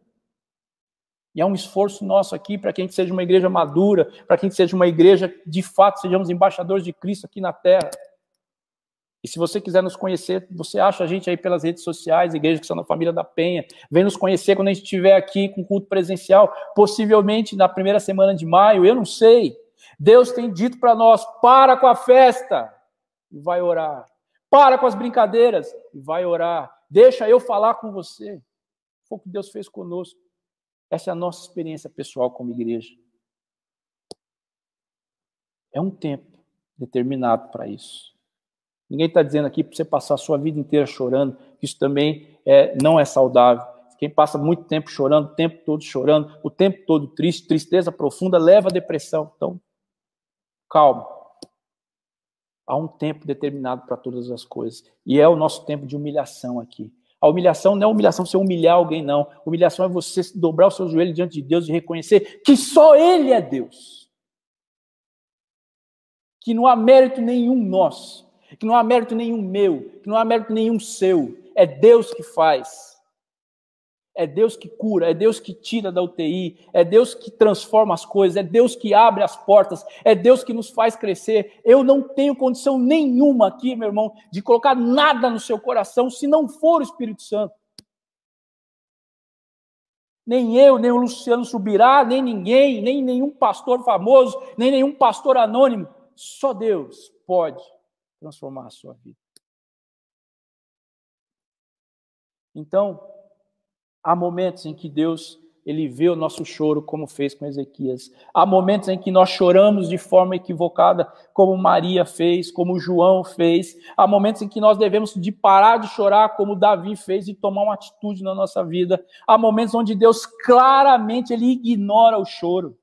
E é um esforço nosso aqui para que a gente seja uma igreja madura, para que a gente seja uma igreja, de fato, sejamos embaixadores de Cristo aqui na terra. E se você quiser nos conhecer, você acha a gente aí pelas redes sociais, Igreja Cristã da Família da Penha. Vem nos conhecer quando a gente estiver aqui com culto presencial, possivelmente na primeira semana de maio, eu não sei. Deus tem dito para nós: para com a festa e vai orar. Para com as brincadeiras e vai orar. Deixa eu falar com você. Foi o que Deus fez conosco. Essa é a nossa experiência pessoal como igreja. É um tempo determinado para isso. Ninguém está dizendo aqui para você passar a sua vida inteira chorando. Isso também é, não é saudável. Quem passa muito tempo chorando, o tempo todo chorando, o tempo todo triste, tristeza profunda, leva à depressão. Então, calma. Há um tempo determinado para todas as coisas. E é o nosso tempo de humilhação aqui. A humilhação não é humilhação você humilhar alguém, não. Humilhação é você dobrar o seu joelho diante de Deus e reconhecer que só Ele é Deus. Que não há mérito nenhum nosso, que não há mérito nenhum meu, que não há mérito nenhum seu. É Deus que faz. É Deus que cura, é Deus que tira da UTI, é Deus que transforma as coisas, é Deus que abre as portas, é Deus que nos faz crescer. Eu não tenho condição nenhuma aqui, meu irmão, de colocar nada no seu coração se não for o Espírito Santo. Nem eu, nem o Luciano Subirá, nem ninguém, nem nenhum pastor famoso, nem nenhum pastor anônimo. Só Deus pode transformar a sua vida. Então, Há momentos em que Deus ele vê o nosso choro como fez com Ezequias. Há momentos em que nós choramos de forma equivocada, como Maria fez, como João fez. Há momentos em que nós devemos de parar de chorar, como Davi fez, e tomar uma atitude na nossa vida. Há momentos onde Deus claramente ele ignora o choro.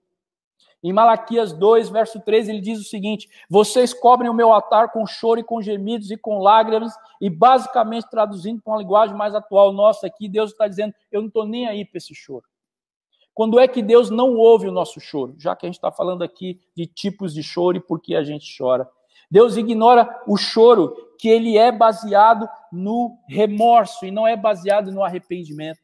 Em Malaquias 2, verso 13, ele diz o seguinte: Vocês cobrem o meu altar com choro e com gemidos e com lágrimas, e basicamente traduzindo para uma linguagem mais atual nossa aqui, Deus está dizendo: Eu não estou nem aí para esse choro. Quando é que Deus não ouve o nosso choro? Já que a gente está falando aqui de tipos de choro e por que a gente chora. Deus ignora o choro que ele é baseado no remorso e não é baseado no arrependimento.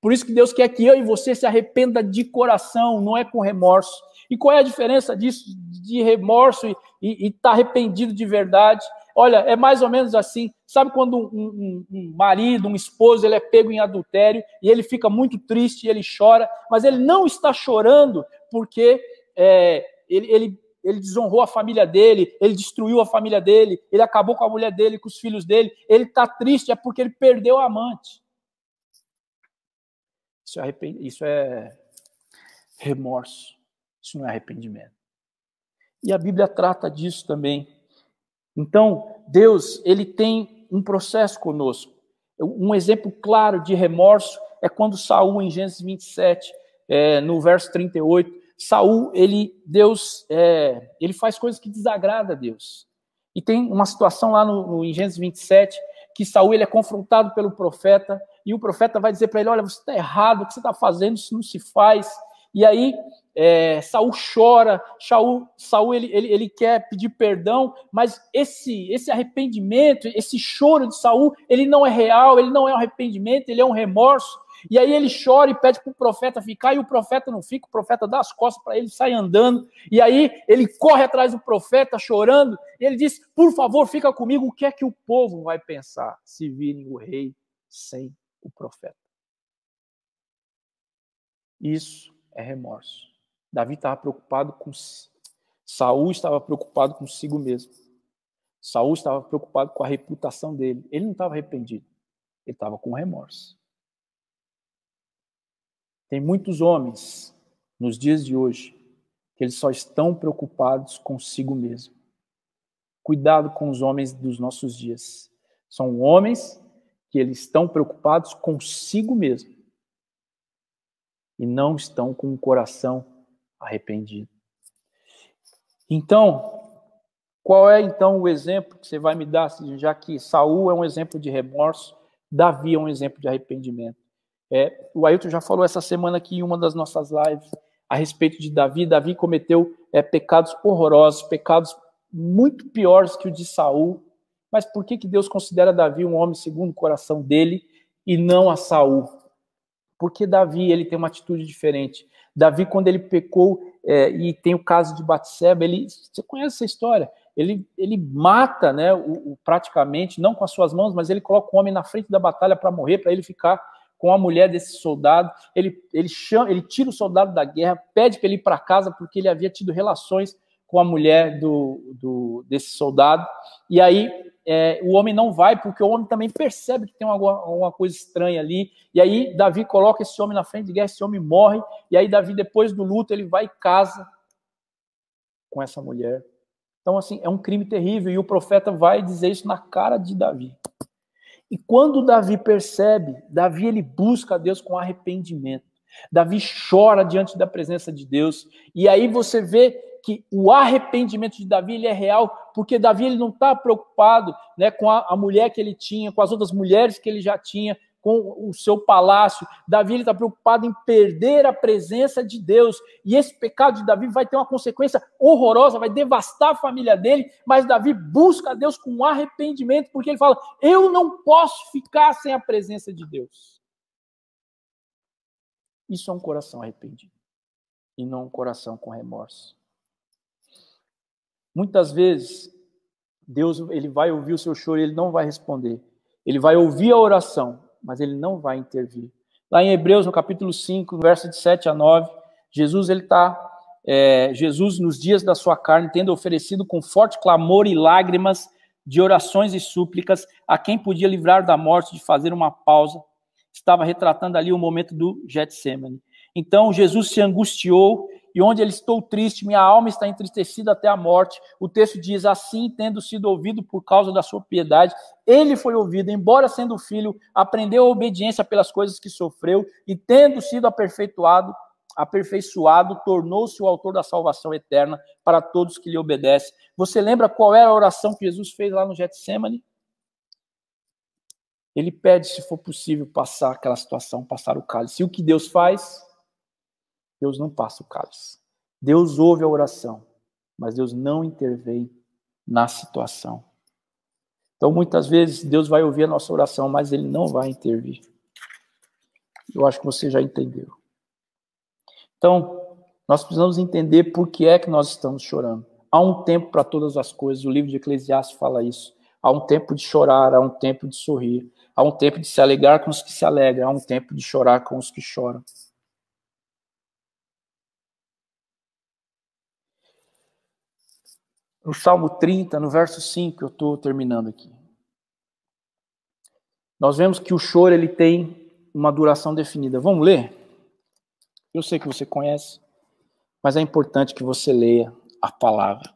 Por isso que Deus quer que eu e você se arrependa de coração, não é com remorso. E qual é a diferença disso, de remorso e estar tá arrependido de verdade? Olha, é mais ou menos assim. Sabe quando um, um, um, marido, um esposo, ele é pego em adultério e ele fica muito triste, ele chora, mas ele não está chorando porque é, ele, ele, ele desonrou a família dele, ele destruiu a família dele, ele acabou com a mulher dele, com os filhos dele. Ele está triste é porque ele perdeu a amante. Isso é, isso é remorso. Isso não é arrependimento. E a Bíblia trata disso também. Então, Deus, ele tem um processo conosco. Um exemplo claro de remorso é quando Saul, em Gênesis 27, é, no verso 38, Saul, ele, Deus, é, ele faz coisas que desagrada a Deus. E tem uma situação lá no, no, em Gênesis 27 que Saul ele é confrontado pelo profeta e o profeta vai dizer para ele: Olha, você está errado, o que você está fazendo, isso não se faz. E aí é, Saul chora, Saul, Saul ele, ele, ele, quer pedir perdão, mas esse, esse arrependimento, esse choro de Saul, ele não é real, ele não é um arrependimento, ele é um remorso. E aí ele chora e pede para o profeta ficar, e o profeta não fica, o profeta dá as costas para ele, sai andando. E aí ele corre atrás do profeta, chorando, e ele diz: Por favor, fica comigo, o que é que o povo vai pensar se virem o rei sem o profeta? Isso é remorso. Davi estava preocupado com Saul estava preocupado consigo mesmo. Saul estava preocupado com a reputação dele. Ele não estava arrependido. Ele estava com remorso. Tem muitos homens nos dias de hoje que eles só estão preocupados consigo mesmo. Cuidado com os homens dos nossos dias. São homens que eles estão preocupados consigo mesmo e não estão com o coração arrependido. Então, qual é então o exemplo que você vai me dar, já que Saul é um exemplo de remorso, Davi é um exemplo de arrependimento? É, o Ailton já falou essa semana aqui em uma das nossas lives a respeito de Davi. Davi cometeu é, pecados horrorosos, pecados muito piores que o de Saul. Mas por que, que Deus considera Davi um homem segundo o coração dele e não a Saul? Porque Davi ele tem uma atitude diferente. Davi, quando ele pecou, é, e tem o caso de Batseba, ele, você conhece essa história? Ele, ele mata, né, o, o, praticamente, não com as suas mãos, mas ele coloca o homem na frente da batalha para morrer, para ele ficar com a mulher desse soldado. Ele, ele, chama, ele tira o soldado da guerra, pede para ele ir para casa porque ele havia tido relações com a mulher do, do desse soldado. E aí é, o homem não vai, porque o homem também percebe que tem alguma, alguma, coisa estranha ali. E aí Davi coloca esse homem na frente de guerra, esse homem morre. E aí Davi, depois do luto, ele vai e casa com essa mulher. Então, assim, é um crime terrível. E o profeta vai dizer isso na cara de Davi. E quando Davi percebe, Davi ele busca a Deus com arrependimento. Davi chora diante da presença de Deus. E aí você vê que o arrependimento de Davi ele é real, porque Davi ele não está preocupado né, com a, a mulher que ele tinha, com as outras mulheres que ele já tinha, com o seu palácio. Davi está preocupado em perder a presença de Deus. E esse pecado de Davi vai ter uma consequência horrorosa, vai devastar a família dele. Mas Davi busca a Deus com arrependimento, porque ele fala: Eu não posso ficar sem a presença de Deus. Isso é um coração arrependido e não um coração com remorso. Muitas vezes, Deus ele vai ouvir o seu choro e ele não vai responder. Ele vai ouvir a oração, mas ele não vai intervir. Lá em Hebreus, no capítulo 5, verso de 7 a 9, Jesus ele está é, Jesus nos dias da sua carne, tendo oferecido com forte clamor e lágrimas de orações e súplicas a quem podia livrar da morte de fazer uma pausa, estava retratando ali o momento do Getsemane. Então Jesus se angustiou e onde ele estou triste, minha alma está entristecida até a morte. O texto diz: assim, tendo sido ouvido por causa da sua piedade, ele foi ouvido, embora sendo filho, aprendeu a obediência pelas coisas que sofreu, e tendo sido aperfeiçoado, aperfeiçoado, tornou-se o autor da salvação eterna para todos que lhe obedecem. Você lembra qual era a oração que Jesus fez lá no Getsemane? Ele pede, se for possível, passar aquela situação, passar o cálice. E o que Deus faz? Deus não passa o cálice. Deus ouve a oração, mas Deus não intervém na situação. Então, muitas vezes, Deus vai ouvir a nossa oração, mas Ele não vai intervir. Eu acho que você já entendeu. Então, nós precisamos entender por que é que nós estamos chorando. Há um tempo para todas as coisas, o livro de Eclesiastes fala isso. Há um tempo de chorar, há um tempo de sorrir, há um tempo de se alegrar com os que se alegram, há um tempo de chorar com os que choram. No Salmo 30, no verso 5, eu estou terminando aqui. Nós vemos que o choro ele tem uma duração definida. Vamos ler? Eu sei que você conhece, mas é importante que você leia a palavra.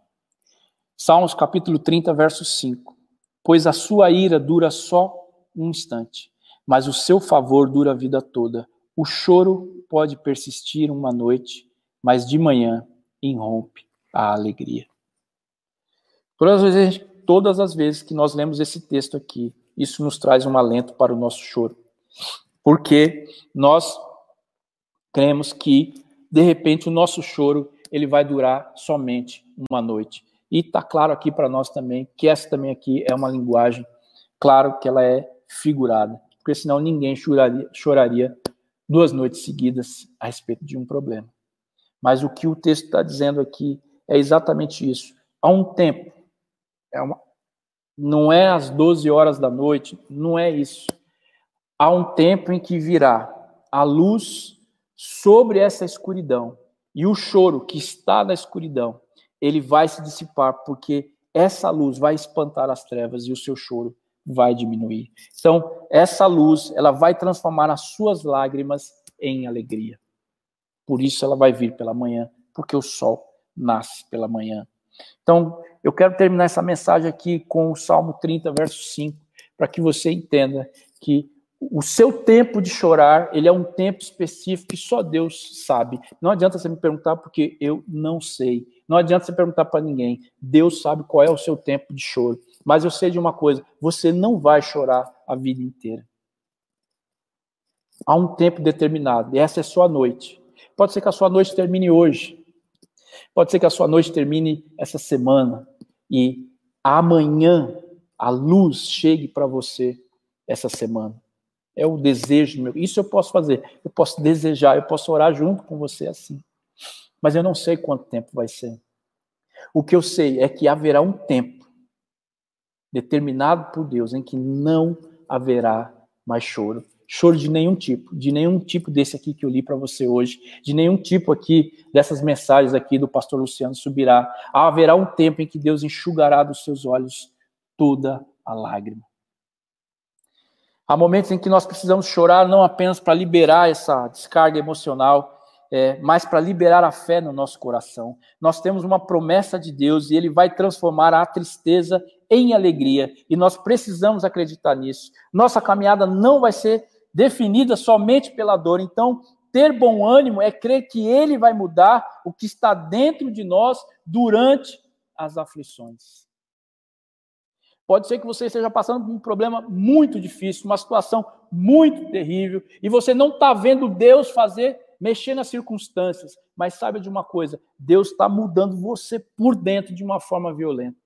Salmos capítulo 30, verso 5. Pois a sua ira dura só um instante, mas o seu favor dura a vida toda. O choro pode persistir uma noite, mas de manhã irrompe a alegria. Todas as, vezes, todas as vezes que nós lemos esse texto aqui, isso nos traz um alento para o nosso choro. Porque nós cremos que, de repente, o nosso choro ele vai durar somente uma noite. E está claro aqui para nós também que essa também aqui é uma linguagem, claro que ela é figurada, porque senão ninguém choraria, choraria duas noites seguidas a respeito de um problema. Mas o que o texto está dizendo aqui é exatamente isso. Há um tempo é uma, não é às 12 horas da noite, não é isso. Há um tempo em que virá a luz sobre essa escuridão e o choro que está na escuridão, ele vai se dissipar porque essa luz vai espantar as trevas e o seu choro vai diminuir. Então, essa luz, ela vai transformar as suas lágrimas em alegria. Por isso ela vai vir pela manhã, porque o sol nasce pela manhã. Então, eu quero terminar essa mensagem aqui com o Salmo 30, verso 5, para que você entenda que o seu tempo de chorar, ele é um tempo específico que só Deus sabe. Não adianta você me perguntar porque eu não sei. Não adianta você perguntar para ninguém. Deus sabe qual é o seu tempo de choro. Mas eu sei de uma coisa, você não vai chorar a vida inteira. Há um tempo determinado, e essa é a sua noite. Pode ser que a sua noite termine hoje, Pode ser que a sua noite termine essa semana e amanhã a luz chegue para você essa semana. É o desejo meu. Isso eu posso fazer. Eu posso desejar, eu posso orar junto com você assim. Mas eu não sei quanto tempo vai ser. O que eu sei é que haverá um tempo determinado por Deus em que não haverá mais choro choro de nenhum tipo, de nenhum tipo desse aqui que eu li para você hoje, de nenhum tipo aqui dessas mensagens aqui do pastor Luciano subirá. Haverá um tempo em que Deus enxugará dos seus olhos toda a lágrima. Há momentos em que nós precisamos chorar não apenas para liberar essa descarga emocional, é, mas para liberar a fé no nosso coração. Nós temos uma promessa de Deus e Ele vai transformar a tristeza em alegria e nós precisamos acreditar nisso. Nossa caminhada não vai ser definida somente pela dor. Então, ter bom ânimo é crer que Ele vai mudar o que está dentro de nós durante as aflições. Pode ser que você esteja passando por um problema muito difícil, uma situação muito terrível, e você não está vendo Deus fazer, mexer nas circunstâncias. Mas saiba de uma coisa: Deus está mudando você por dentro de uma forma violenta.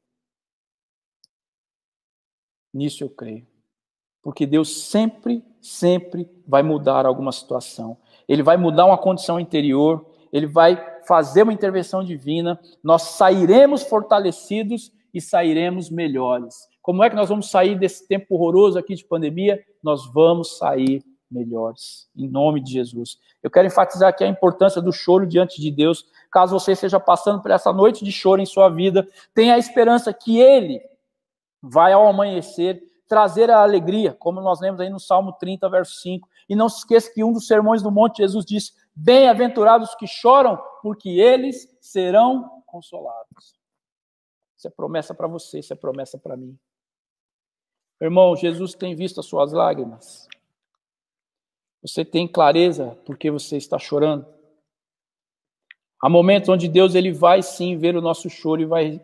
Nisso eu creio. Porque Deus sempre, sempre vai mudar alguma situação. Ele vai mudar uma condição interior, ele vai fazer uma intervenção divina, nós sairemos fortalecidos e sairemos melhores. Como é que nós vamos sair desse tempo horroroso aqui de pandemia? Nós vamos sair melhores, em nome de Jesus. Eu quero enfatizar aqui a importância do choro diante de Deus. Caso você esteja passando por essa noite de choro em sua vida, tenha a esperança que Ele vai ao amanhecer trazer a alegria, como nós lemos aí no Salmo 30, verso 5. E não se esqueça que um dos sermões do monte Jesus disse: Bem-aventurados que choram, porque eles serão consolados. Isso é promessa para você, isso é promessa para mim. Irmão, Jesus tem visto as suas lágrimas. Você tem clareza porque você está chorando. Há momentos onde Deus ele vai sim ver o nosso choro e vai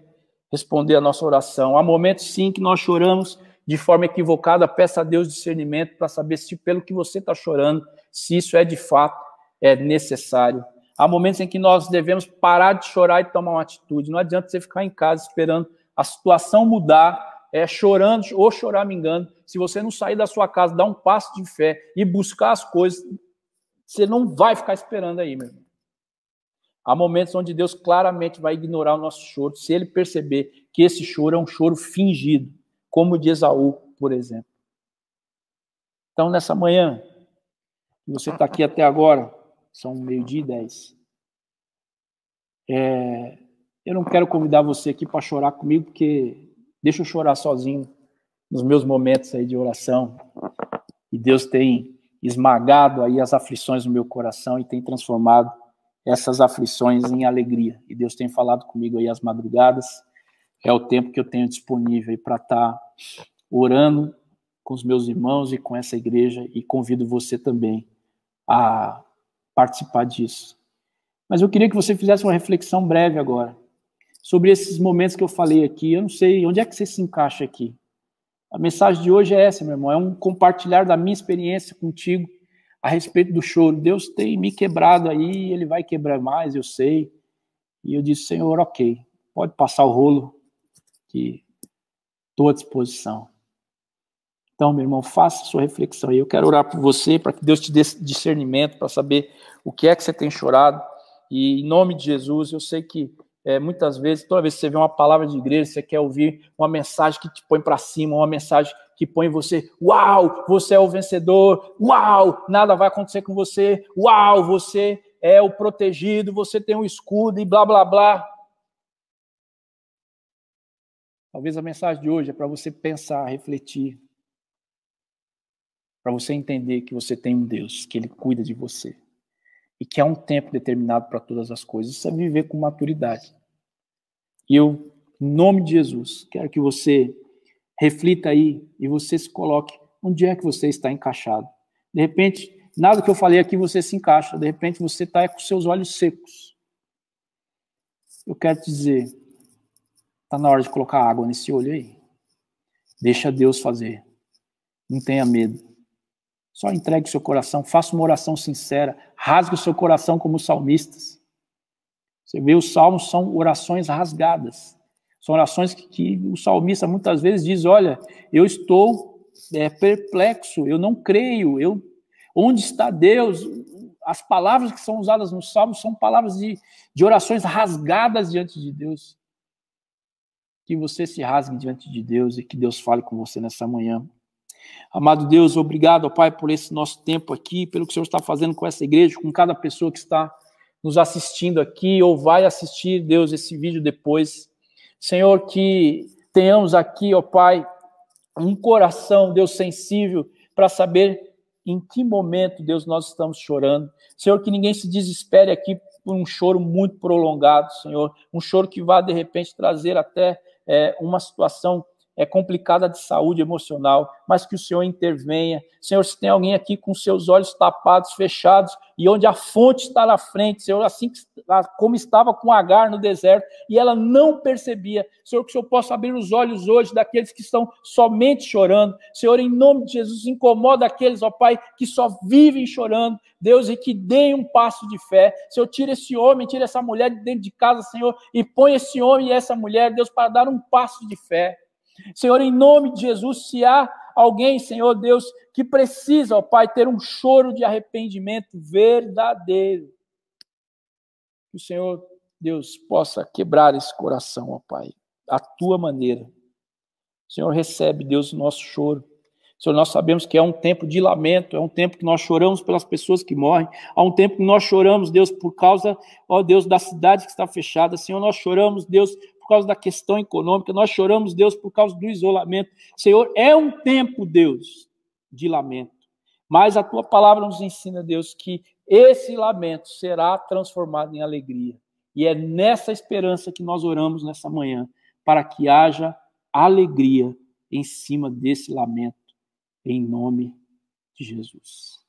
responder a nossa oração. Há momentos sim que nós choramos de forma equivocada. Peça a Deus discernimento para saber se pelo que você está chorando, se isso é de fato é necessário. Há momentos em que nós devemos parar de chorar e tomar uma atitude. Não adianta você ficar em casa esperando a situação mudar é, chorando ou chorar me engano, se você não sair da sua casa, dar um passo de fé e buscar as coisas, você não vai ficar esperando aí, meu irmão. Há momentos onde Deus claramente vai ignorar o nosso choro, se ele perceber que esse choro é um choro fingido, como de Esaú, por exemplo. Então, nessa manhã, você está aqui até agora, são meio-dia e dez. É, eu não quero convidar você aqui para chorar comigo, porque Deixa eu chorar sozinho nos meus momentos aí de oração. E Deus tem esmagado aí as aflições no meu coração e tem transformado essas aflições em alegria. E Deus tem falado comigo aí às madrugadas. É o tempo que eu tenho disponível para estar tá orando com os meus irmãos e com essa igreja e convido você também a participar disso. Mas eu queria que você fizesse uma reflexão breve agora sobre esses momentos que eu falei aqui. Eu não sei onde é que você se encaixa aqui. A mensagem de hoje é essa, meu irmão, é um compartilhar da minha experiência contigo a respeito do choro. Deus tem me quebrado aí, ele vai quebrar mais, eu sei. E eu disse, Senhor, ok, pode passar o rolo, que estou à disposição. Então, meu irmão, faça sua reflexão aí. Eu quero orar por você, para que Deus te dê discernimento, para saber o que é que você tem chorado. E em nome de Jesus, eu sei que é, muitas vezes, toda vez que você vê uma palavra de igreja, você quer ouvir uma mensagem que te põe para cima, uma mensagem que põe você, uau, você é o vencedor, uau, nada vai acontecer com você, uau, você é o protegido, você tem um escudo e blá blá blá. Talvez a mensagem de hoje é para você pensar, refletir, para você entender que você tem um Deus, que Ele cuida de você e que há um tempo determinado para todas as coisas. Isso é viver com maturidade. E eu, em nome de Jesus, quero que você reflita aí e você se coloque onde é que você está encaixado. De repente, nada que eu falei aqui você se encaixa, de repente você está com seus olhos secos. Eu quero te dizer, está na hora de colocar água nesse olho aí. Deixa Deus fazer. Não tenha medo. Só entregue seu coração, faça uma oração sincera, rasgue o seu coração como salmistas. Você vê, os salmos são orações rasgadas. São orações que, que o salmista muitas vezes diz: Olha, eu estou é, perplexo, eu não creio, eu, onde está Deus? As palavras que são usadas nos salmos são palavras de, de orações rasgadas diante de Deus. Que você se rasgue diante de Deus e que Deus fale com você nessa manhã. Amado Deus, obrigado, Pai, por esse nosso tempo aqui, pelo que o Senhor está fazendo com essa igreja, com cada pessoa que está nos assistindo aqui ou vai assistir, Deus, esse vídeo depois. Senhor, que tenhamos aqui, ó Pai, um coração, Deus, sensível para saber em que momento, Deus, nós estamos chorando. Senhor, que ninguém se desespere aqui por um choro muito prolongado, Senhor, um choro que vá, de repente, trazer até é, uma situação é complicada de saúde emocional, mas que o Senhor intervenha. Senhor, se tem alguém aqui com seus olhos tapados, fechados, e onde a fonte está na frente, Senhor, assim como estava com Agar no deserto, e ela não percebia. Senhor, que o Senhor possa abrir os olhos hoje daqueles que estão somente chorando. Senhor, em nome de Jesus, incomoda aqueles, ó Pai, que só vivem chorando. Deus, e que deem um passo de fé. Senhor, tira esse homem, tira essa mulher de dentro de casa, Senhor, e põe esse homem e essa mulher, Deus, para dar um passo de fé. Senhor, em nome de Jesus, se há alguém, Senhor Deus, que precisa, ó Pai, ter um choro de arrependimento verdadeiro, que o Senhor, Deus, possa quebrar esse coração, ó Pai, à tua maneira. Senhor, recebe, Deus, o nosso choro. Senhor, nós sabemos que é um tempo de lamento, é um tempo que nós choramos pelas pessoas que morrem, há um tempo que nós choramos, Deus, por causa, ó Deus, da cidade que está fechada. Senhor, nós choramos, Deus, causa da questão econômica, nós choramos, Deus, por causa do isolamento. Senhor, é um tempo, Deus, de lamento. Mas a tua palavra nos ensina, Deus, que esse lamento será transformado em alegria. E é nessa esperança que nós oramos nessa manhã, para que haja alegria em cima desse lamento, em nome de Jesus.